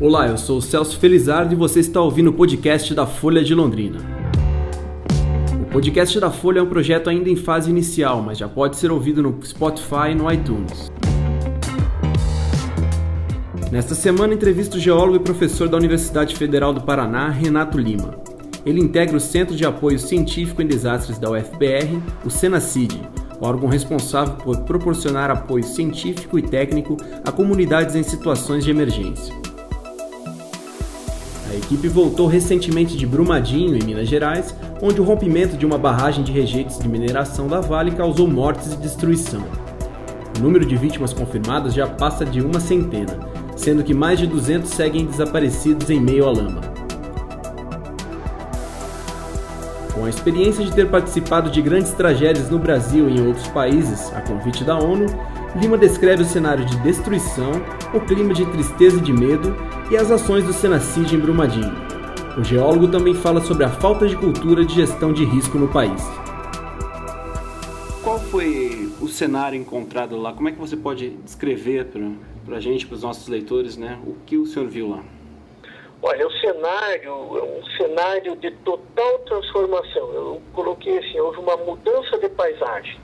Olá, eu sou o Celso Felizardo e você está ouvindo o podcast da Folha de Londrina. O podcast da Folha é um projeto ainda em fase inicial, mas já pode ser ouvido no Spotify e no iTunes. Nesta semana, entrevisto o geólogo e professor da Universidade Federal do Paraná, Renato Lima. Ele integra o Centro de Apoio Científico em Desastres da UFPR, o SENACID, órgão responsável por proporcionar apoio científico e técnico a comunidades em situações de emergência. A equipe voltou recentemente de Brumadinho, em Minas Gerais, onde o rompimento de uma barragem de rejeitos de mineração da Vale causou mortes e destruição. O número de vítimas confirmadas já passa de uma centena, sendo que mais de 200 seguem desaparecidos em meio à lama. Com a experiência de ter participado de grandes tragédias no Brasil e em outros países, a convite da ONU, Lima descreve o cenário de destruição, o clima de tristeza e de medo e as ações do Senacid em Brumadinho. O geólogo também fala sobre a falta de cultura de gestão de risco no país. Qual foi o cenário encontrado lá? Como é que você pode descrever para a gente, para os nossos leitores, né, o que o senhor viu lá? Olha, o cenário é um cenário de total transformação. Eu coloquei assim, houve uma mudança de paisagem.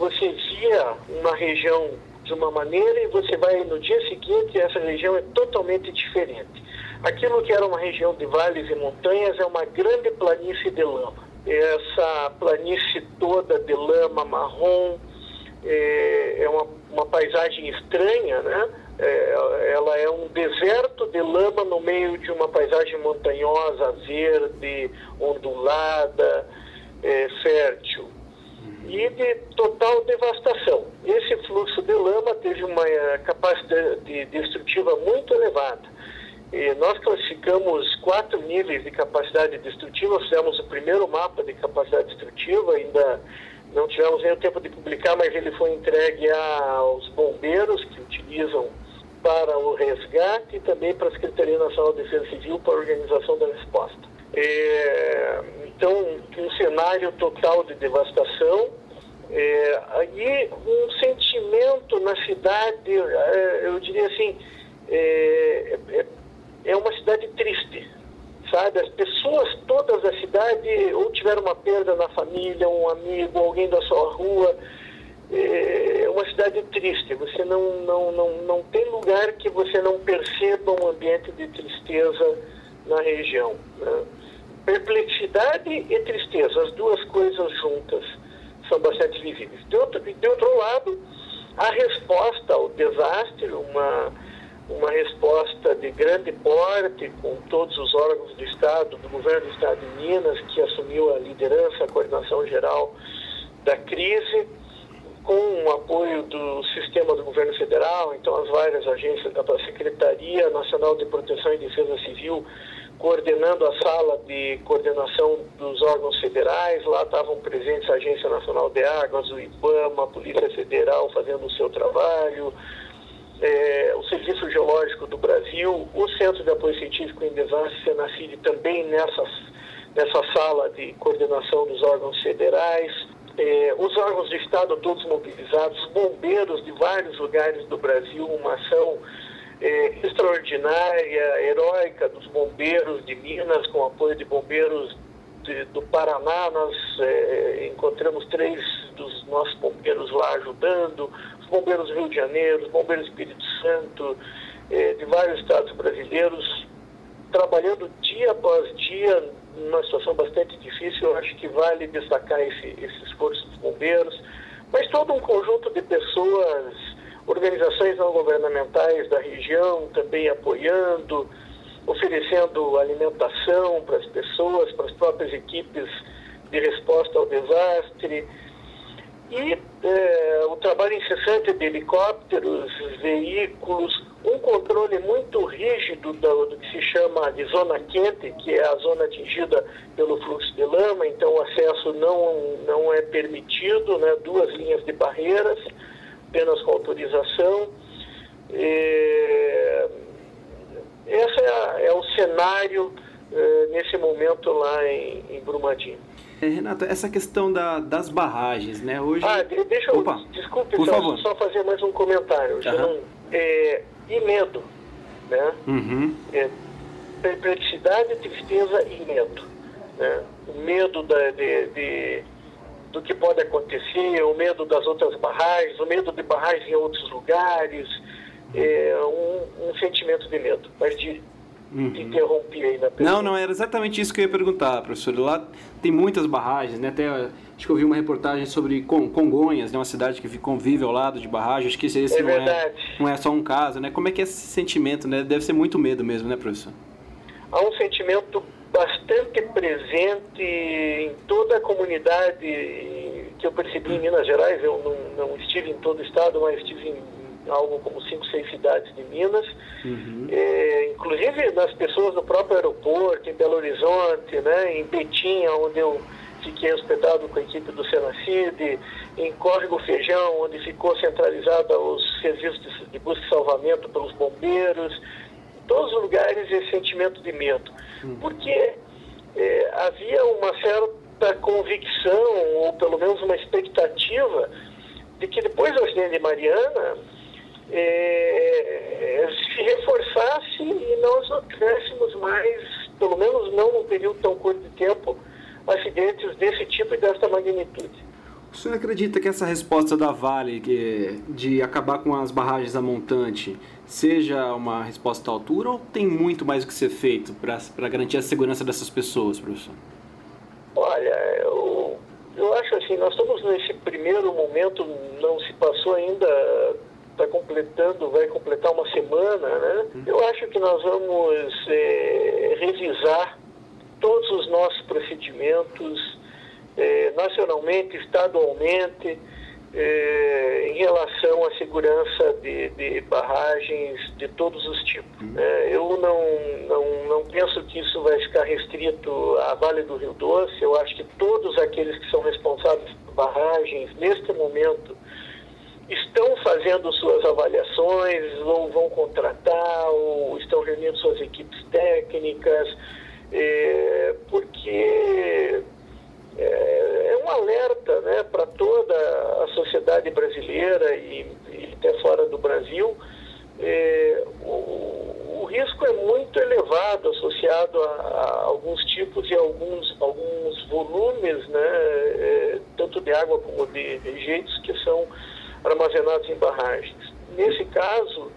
Você via uma região de uma maneira e você vai no dia seguinte e essa região é totalmente diferente. Aquilo que era uma região de vales e montanhas é uma grande planície de lama. Essa planície toda de lama marrom é, é uma, uma paisagem estranha, né? É, ela é um deserto de lama no meio de uma paisagem montanhosa, verde, ondulada, é, fértil e de total devastação. Esse fluxo de lama teve uma eh, capacidade destrutiva muito elevada. E nós classificamos quatro níveis de capacidade destrutiva, fizemos o primeiro mapa de capacidade destrutiva, ainda não tivemos nem o tempo de publicar, mas ele foi entregue aos bombeiros que utilizam para o resgate e também para a Secretaria Nacional de Defesa Civil para a organização da resposta. É, então, um cenário total de devastação, é, e um sentimento na cidade, é, eu diria assim, é, é, é uma cidade triste, sabe? As pessoas todas da cidade ou tiveram uma perda na família, um amigo, alguém da sua rua. É uma cidade triste. Você não, não, não, não tem lugar que você não perceba um ambiente de tristeza na região. Né? Perplexidade e tristeza, as duas coisas juntas são bastante visíveis. De outro, de outro lado, a resposta ao desastre, uma, uma resposta de grande porte, com todos os órgãos do Estado, do governo do Estado de Minas, que assumiu a liderança, a coordenação geral da crise, com o apoio do sistema do governo federal, então as várias agências da Secretaria Nacional de Proteção e Defesa Civil, coordenando a sala de coordenação dos órgãos federais. Lá estavam presentes a Agência Nacional de Águas, o IBAMA, a Polícia Federal fazendo o seu trabalho, é, o Serviço Geológico do Brasil, o Centro de Apoio Científico em Desastre, Senacid, também nessa, nessa sala de coordenação dos órgãos federais. É, os órgãos de Estado todos mobilizados, bombeiros de vários lugares do Brasil, uma ação é, extraordinária, heróica dos bombeiros de Minas, com apoio de bombeiros de, do Paraná. Nós é, encontramos três dos nossos bombeiros lá ajudando, os bombeiros do Rio de Janeiro, os bombeiros do Espírito Santo, é, de vários estados brasileiros, trabalhando dia após dia numa situação bastante difícil. Eu acho que vale destacar esse, esse esforço dos bombeiros, mas todo um conjunto de pessoas organizações não governamentais da região também apoiando, oferecendo alimentação para as pessoas, para as próprias equipes de resposta ao desastre. E é, o trabalho incessante de helicópteros, veículos, um controle muito rígido do, do, que se chama de zona quente, que é a zona atingida pelo fluxo de lama, então o acesso não, não é permitido, né, duas linhas de barreiras apenas com autorização. E, esse é, é, o cenário é, nesse momento lá em, em Brumadinho. É, Renato, essa questão da, das barragens, né? Hoje. Ah, deixa eu. Opa, desculpe, por só, favor. só fazer mais um comentário. Uhum. Não, é, e medo. né? Uhum. É, perplexidade, tristeza e medo. Né? O medo da, de, de, do que pode acontecer, medo das outras barragens, o medo de barragens em outros lugares, é, um, um sentimento de medo. Mas de, Uhum. interrompi aí na pergunta. Não, não, era exatamente isso que eu ia perguntar, professor. Lá tem muitas barragens, né? Até acho que eu vi uma reportagem sobre Congonhas, né? uma cidade que convive ao lado de barragens. Acho que esse, é não, é, não é só um caso, né? Como é que é esse sentimento, né? Deve ser muito medo mesmo, né, professor? Há um sentimento bastante presente em toda a comunidade que eu percebi em Minas Gerais. Eu não, não estive em todo o estado, mas estive em algo como cinco, seis cidades de Minas, uhum. é, inclusive nas pessoas do próprio aeroporto, em Belo Horizonte, né, em Betim, onde eu fiquei hospedado com a equipe do Senacid, em Córrego Feijão, onde ficou centralizado os serviços de, de busca e salvamento pelos bombeiros, em todos os lugares esse sentimento de medo, uhum. porque é, havia uma certa convicção, ou pelo menos uma expectativa, de que depois do acidente de Mariana, é, se reforçasse e nós não tivéssemos mais, pelo menos não num período tão curto de tempo, acidentes desse tipo e dessa magnitude. O senhor acredita que essa resposta da Vale que, de acabar com as barragens a montante seja uma resposta à altura ou tem muito mais o que ser feito para garantir a segurança dessas pessoas, professor? Olha, eu, eu acho assim, nós estamos nesse primeiro momento, não se passou ainda está completando, vai completar uma semana, né? Uhum. Eu acho que nós vamos é, revisar todos os nossos procedimentos, é, nacionalmente, estadualmente, é, em relação à segurança de, de, barragens de todos os tipos. Uhum. É, eu não, não, não penso que isso vai ficar restrito à Vale do Rio Doce. Eu acho que todos aqueles que são responsáveis por barragens, neste momento, estão fazendo suas avaliações, ou vão contratar, ou estão reunindo suas equipes técnicas, é, porque é, é, um alerta né, para toda a sociedade brasileira e, e até fora do Brasil. É, o, o, risco é muito elevado associado a, a, alguns tipos e alguns, alguns volumes, né, é, tanto de água como de rejeitos, que são armazenados em barragens. Nesse caso,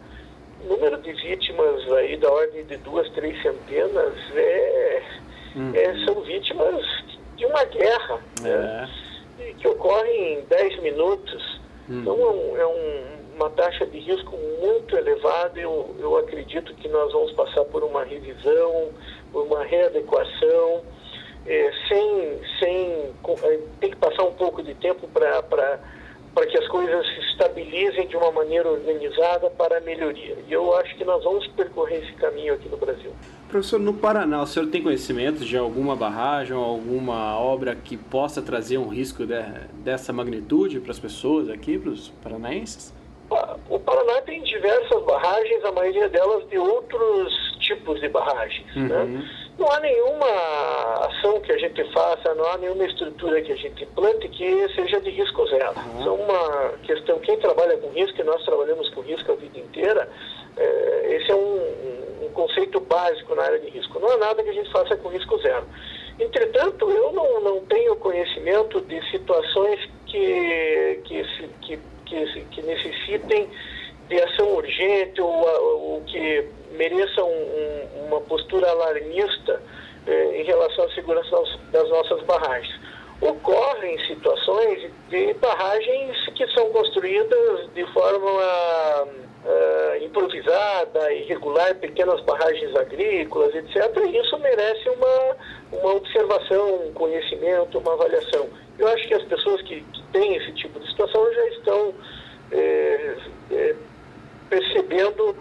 o número de vítimas aí da ordem de duas, três centenas é, uhum. é são vítimas de uma guerra né, é. né, que ocorre em 10 Então é, um, é um, uma taxa de risco muito elevada. Eu, eu acredito que nós vamos passar por uma revisão, por uma readequação. É, sem, sem, é, tem que passar um pouco de tempo para que as coisas se estabilizem de uma maneira organizada para a melhoria. E eu acho que nós vamos percorrer esse caminho aqui no Brasil. Professor, no Paraná, o senhor tem conhecimento de alguma barragem ou alguma obra que possa trazer um risco de, dessa magnitude para as pessoas aqui, para os paranaenses? O Paraná tem diversas barragens, a maioria delas de outros tipos de barragens. Né? Uhum. Né? Não há nenhuma ação que a gente faça, não há nenhuma estrutura que a gente implante que seja de risco zero. Uhum. É uma questão, quem trabalha com risco, e nós trabalhamos com risco a vida inteira, é, esse é um, conceito básico na área de risco. Não há nada que a gente faça com risco zero. Entretanto, eu não, não tenho conhecimento de situações que, que, que, que, que necessitem de ação urgente ou, ou que mereçam um, uma postura alarmista eh, em relação à segurança das nossas barragens. Ocorrem situações de barragens que são construídas de forma uh, improvisada, irregular, pequenas barragens agrícolas, etc. E isso merece uma, uma observação, um conhecimento, uma avaliação. Eu acho que as pessoas que, que têm esse tipo de situação já estão eh, eh, percebendo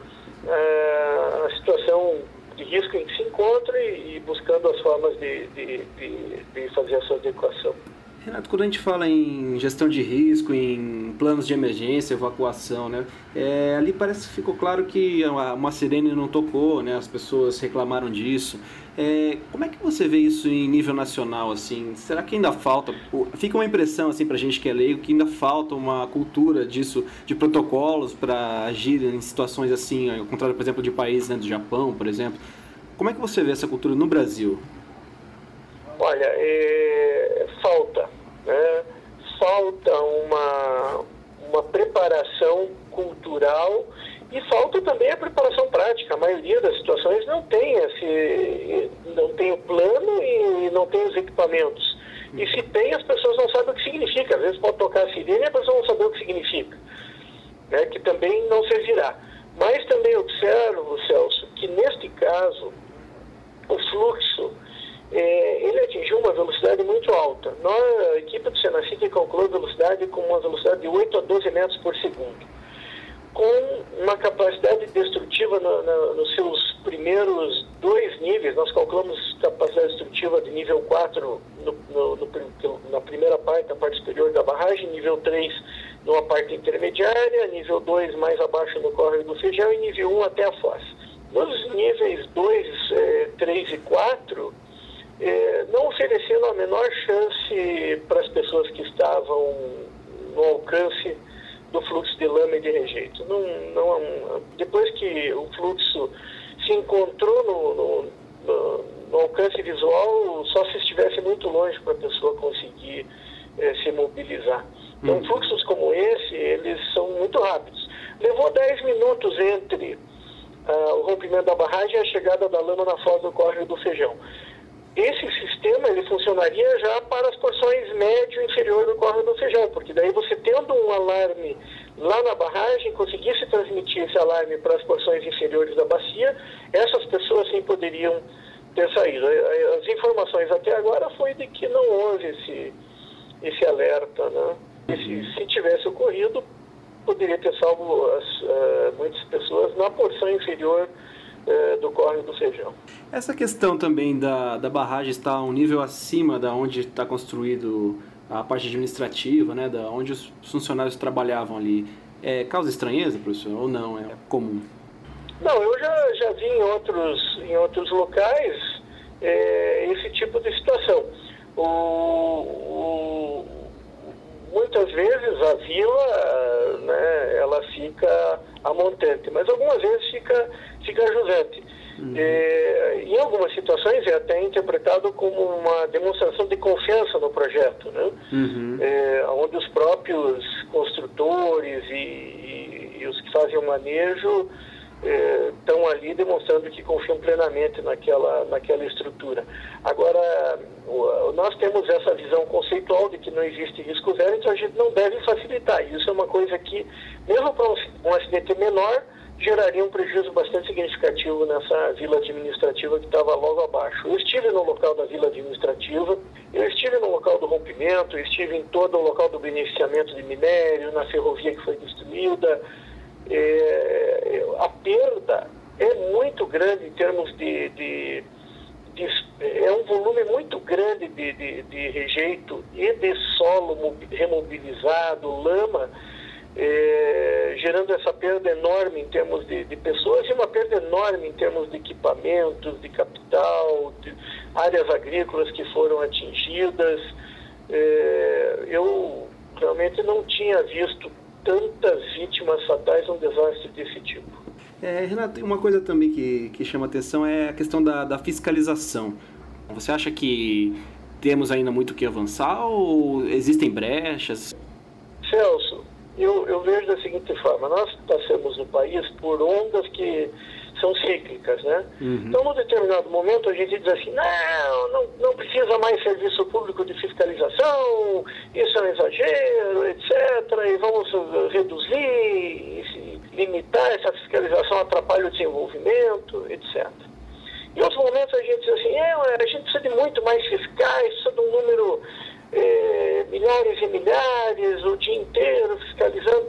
a situação de risco em que se encontra e, buscando as formas de, de, de, de fazer a sua adequação. Renato, quando a gente fala em gestão de risco, em planos de emergência, evacuação, né, é, ali parece que ficou claro que uma sirene não tocou, né, as pessoas reclamaram disso. É, como é que você vê isso em nível nacional? Assim, será que ainda falta? Fica uma impressão assim para a gente que é leigo que ainda falta uma cultura disso, de protocolos para agir em situações assim, ao contrário, por exemplo, de países né, do Japão, por exemplo. Como é que você vê essa cultura no Brasil? Olha, é, falta, né? falta uma, uma preparação cultural e falta também a preparação prática. A maioria das situações não tem esse, não tem o plano e não tem os equipamentos. E se tem, as pessoas não sabem o que significa. Às vezes pode tocar a sirene e a pessoa não saber o que significa. Né? Que também não servirá. Mas também observo, Celso, que neste caso o fluxo é, ele atingiu uma velocidade muito alta. Nós, a equipe do Senacic calculou a velocidade com uma velocidade de 8 a 12 metros por segundo, com uma capacidade destrutiva no, no, nos seus primeiros dois níveis. Nós calculamos capacidade destrutiva de nível 4 no, na primeira parte, na parte superior da barragem, nível 3 numa parte intermediária, nível 2 mais abaixo no córrego do Feijão e nível 1 até a foz. Nos níveis 2, 3 eh, e 4, é, não oferecendo a menor chance para as pessoas que estavam no alcance do fluxo de lama e de rejeito. Não, não, depois que o fluxo se encontrou no, no, no, alcance visual, só se estivesse muito longe para a pessoa conseguir é, se mobilizar. Então, hum. fluxos como esse, eles são muito rápidos. Levou 10 minutos entre uh, o rompimento da barragem e a chegada da lama na foz do córrego do Feijão. Esse sistema ele funcionaria já para as porções médio e inferior do córrego do feijão, porque daí você tendo um alarme lá na barragem, conseguisse transmitir esse alarme para as porções inferiores da bacia, essas pessoas sim poderiam ter saído. As informações até agora foi de que não houve esse, esse alerta, né? E se, se tivesse ocorrido, poderia ter salvo as, uh, muitas pessoas na porção inferior é, do córrego do feijão. Essa questão também da, da barragem estar um nível acima da onde está construído a parte administrativa, né, da onde os funcionários trabalhavam ali, é, causa estranheza, professor, ou não? É comum? Não, eu já, já vi em outros, em outros locais é, esse tipo de situação. O, o, muitas vezes a vila, né, ela fica a montante, mas algumas vezes fica fica ajudante. Uhum. É, em algumas situações é até interpretado como uma demonstração de confiança no projeto, né? Uhum. É, onde os próprios construtores e, e, e, os que fazem o manejo estão é, ali demonstrando que confiam plenamente naquela, naquela estrutura. Agora, o, nós temos essa visão conceitual de que não existe risco zero, então a gente não deve facilitar. Isso é uma coisa que, mesmo para um, um acidente menor, geraria um prejuízo bastante significativo nessa vila administrativa que estava logo abaixo. Eu estive no local da vila administrativa, eu estive no local do rompimento, eu estive em todo o local do beneficiamento de minério, na ferrovia que foi destruída. É, a perda é muito grande em termos de, de, de é um volume muito grande de, de, de rejeito e de solo remobilizado, lama é, gerando essa perda enorme em termos de, de, pessoas e uma perda enorme em termos de equipamentos, de capital, de áreas agrícolas que foram atingidas. É, eu realmente não tinha visto tantas vítimas fatais num desastre desse tipo. É, Renato, uma coisa também que, que chama atenção é a questão da, da fiscalização. Você acha que temos ainda muito que avançar ou existem brechas? Celso, eu, eu vejo da seguinte forma: nós passamos no país por ondas que são cíclicas, né? Uhum. Então, num determinado momento, a gente diz assim: não, não, não precisa mais serviço público de fiscalização, isso é um exagero, etc. E vamos reduzir, limitar essa fiscalização, atrapalha o desenvolvimento, etc. Em outros momentos, a gente diz assim: é, a gente precisa de muito mais fiscais, precisa de um número é, milhares e milhares, o dia inteiro fiscalizando.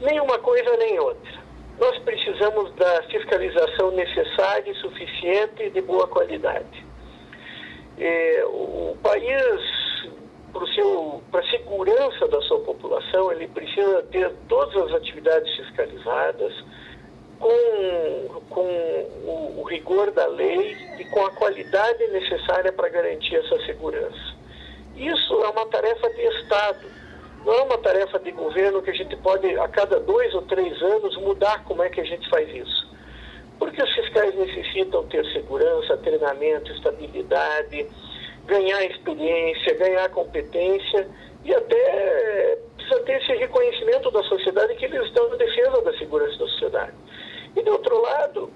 Nem uma coisa nem outra. Nós precisamos da fiscalização necessária e suficiente e de boa qualidade. É, o país, para seu segurança da sua população, ele precisa ter todas as atividades fiscalizadas, com, com o, o rigor da lei e com a qualidade necessária para garantir essa segurança. Isso é uma tarefa de Estado, não é uma tarefa de governo que a gente pode, a cada dois ou três anos, mudar como é que a gente faz isso. Porque os fiscais necessitam ter segurança, treinamento, estabilidade, ganhar experiência, ganhar competência e até precisa ter esse reconhecimento da sociedade que eles estão na defesa da segurança da sociedade. E, do outro lado,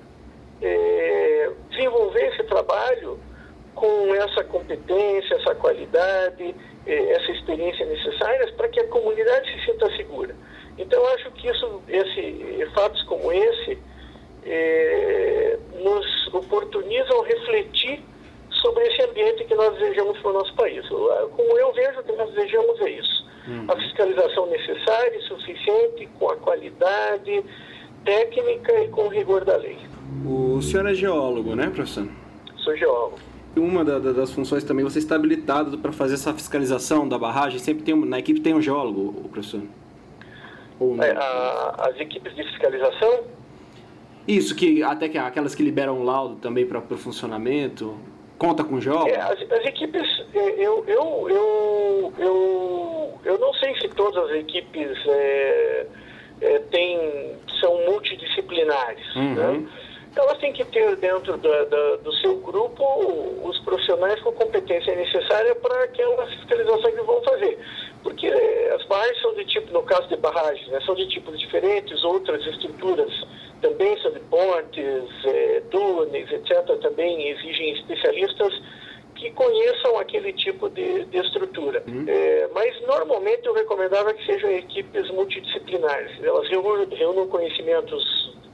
é, desenvolver esse trabalho com essa competência, essa qualidade, é, essa experiência necessárias para que a comunidade se sinta segura. Então, acho que isso, esse, fatos como esse é, nos oportunizam refletir sobre esse ambiente que nós desejamos para o nosso país. Como eu vejo que nós desejamos é isso. Uhum. A fiscalização necessária e suficiente, com a qualidade, técnica e com rigor da lei. O senhor é geólogo, né, professor? Sou geólogo. Uma da, da, das funções também, você está habilitado para fazer essa fiscalização da barragem? Sempre tem, na equipe tem um geólogo, professor? É, a, as equipes de fiscalização? Isso, que até que aquelas que liberam o laudo também para o funcionamento, conta com geólogo? É, as, as, equipes, é, eu, eu, eu, eu, eu não sei se todas as equipes é, é, tem, são multidisciplinares. Uhum. Né? Então, elas têm que ter dentro da, da, do seu grupo os profissionais com competência necessária para aquela fiscalização que vão fazer. Porque as barragens são de tipo, no caso de barragens, né, são de tipos diferentes, outras estruturas também são de pontes, é, túneis, etc., também exigem especialistas que conheçam aquele tipo de, de estrutura. Uhum. É, mas normalmente eu recomendava que sejam equipes multidisciplinares. Elas reúnam conhecimentos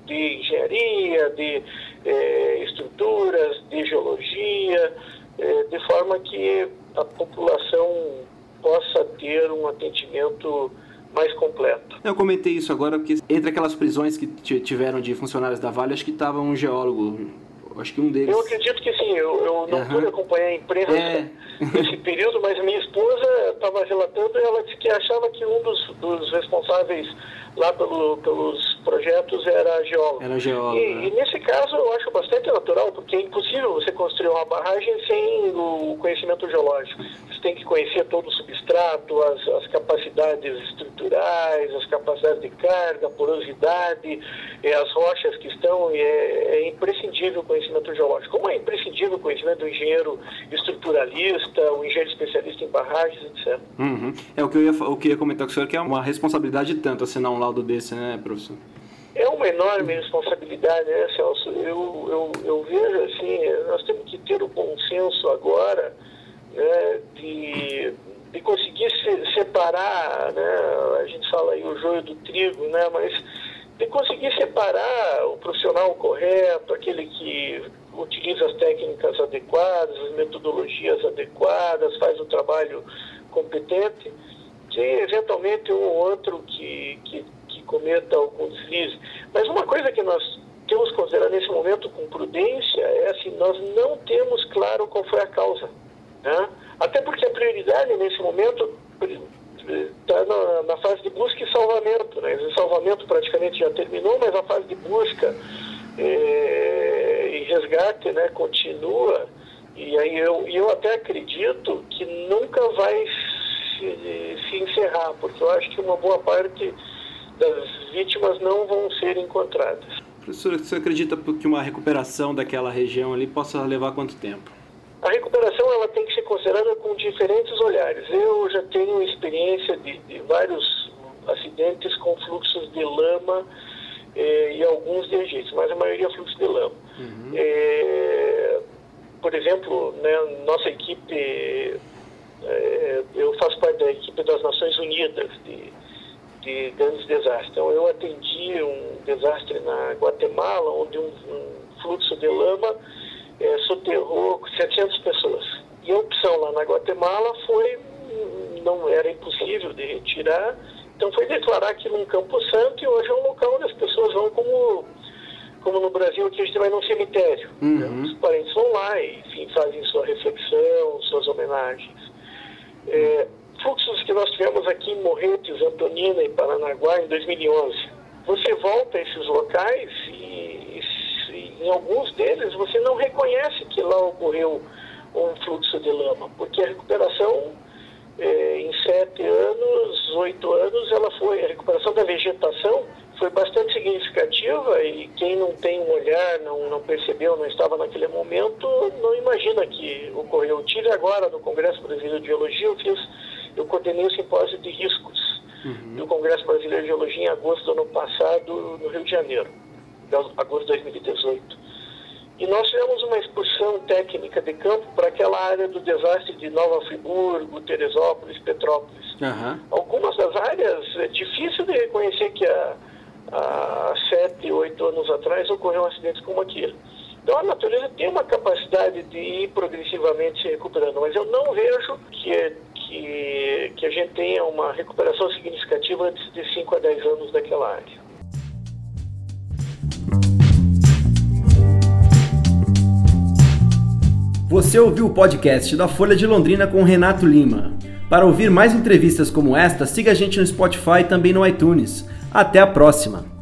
de engenharia, de é, estruturas, de geologia, é, de forma que a população possa ter um atendimento mais completo. Eu comentei isso agora porque entre aquelas prisões que tiveram de funcionários da Vale, acho que estava um geólogo Acho que um deles. Eu acredito que sim. Eu, eu não uhum. pude acompanhar a imprensa é. nesse período, mas minha esposa estava relatando e ela disse que achava que um dos, dos responsáveis lá pelo, pelos projetos era geólogo. Era geólogo. E, né? e, nesse caso eu acho bastante natural, porque é impossível você construir uma barragem sem o conhecimento geológico. Você tem que conhecer todo o substrato, as, as capacidades estruturais, as capacidades de carga, porosidade, eh, as rochas que estão, e é, é imprescindível o conhecimento geológico. Como é imprescindível o conhecimento do engenheiro estruturalista, o engenheiro especialista em barragens, etc. Uhum. É o que eu ia, o que eu ia comentar com o senhor, que é uma responsabilidade tanto assinar um laudo desse, né, professor? É uma enorme responsabilidade, né, Celso? Eu, eu, eu vejo assim, nós temos que ter o bom senso agora né, de, de conseguir se, separar, né, a gente fala aí o joio do trigo, né, mas de conseguir separar o profissional correto, aquele que utiliza as técnicas adequadas, as metodologias adequadas, faz o trabalho competente, de eventualmente um ou outro que, que, que cometa algum deslize. Mas uma coisa que nós temos que considerar nesse momento com prudência é assim, nós não temos claro qual foi a causa. Né? Até porque a prioridade nesse momento está na, fase de busca e salvamento. Né? O salvamento praticamente já terminou, mas a fase de busca é, e resgate né, continua. E aí eu, eu até acredito que nunca vai se, se encerrar, porque eu acho que uma boa parte das vítimas não vão ser encontradas. Professor, você acredita que uma recuperação daquela região ali possa levar quanto tempo? A recuperação ela tem que ser considerada com diferentes olhares. Eu já tenho experiência de, de vários acidentes com fluxos de lama eh, e alguns de agentes, mas a maioria é fluxo de lama. Uhum. Eh, por exemplo, né, nossa equipe, eh, eu faço parte da equipe das Nações Unidas de, de grandes desastres. Então, eu atendi um desastre na Guatemala, onde um, um fluxo de lama é, soterrou 700 pessoas. E a opção lá na Guatemala foi, não era impossível de retirar, então foi declarar aquilo um campo santo e hoje é um local onde as pessoas vão como, como no Brasil, que a gente vai num cemitério. Uhum. Né? Os parentes vão lá e enfim, fazem sua reflexão, suas homenagens. É, fluxos que nós tivemos aqui em Morretes, Antonina e Paranaguá em 2011. Você volta a esses locais e em alguns deles você não reconhece que lá ocorreu um fluxo de lama, porque a recuperação é, em sete anos, oito anos, ela foi, a recuperação da vegetação foi bastante significativa e quem não tem um olhar, não, não percebeu, não estava naquele momento, não imagina que ocorreu. Eu tive agora no Congresso Brasileiro de Geologia, eu fiz, eu coordenei o simpósio de riscos uhum. do Congresso Brasileiro de Geologia em agosto do ano passado no Rio de Janeiro, agosto de 2018. E nós fizemos uma excursão técnica de campo para aquela área do desastre de Nova Friburgo, Teresópolis, Petrópolis. Uhum. Algumas das áreas é difícil de reconhecer que há, há sete, oito anos atrás ocorreram acidentes como aquele. Então a natureza tem uma capacidade de ir progressivamente se recuperando, mas eu não vejo que, que, que a gente tenha uma recuperação significativa antes de 5 a 10 anos daquela área. Você ouviu o podcast da Folha de Londrina com Renato Lima. Para ouvir mais entrevistas como esta, siga a gente no Spotify e também no iTunes. Até a próxima!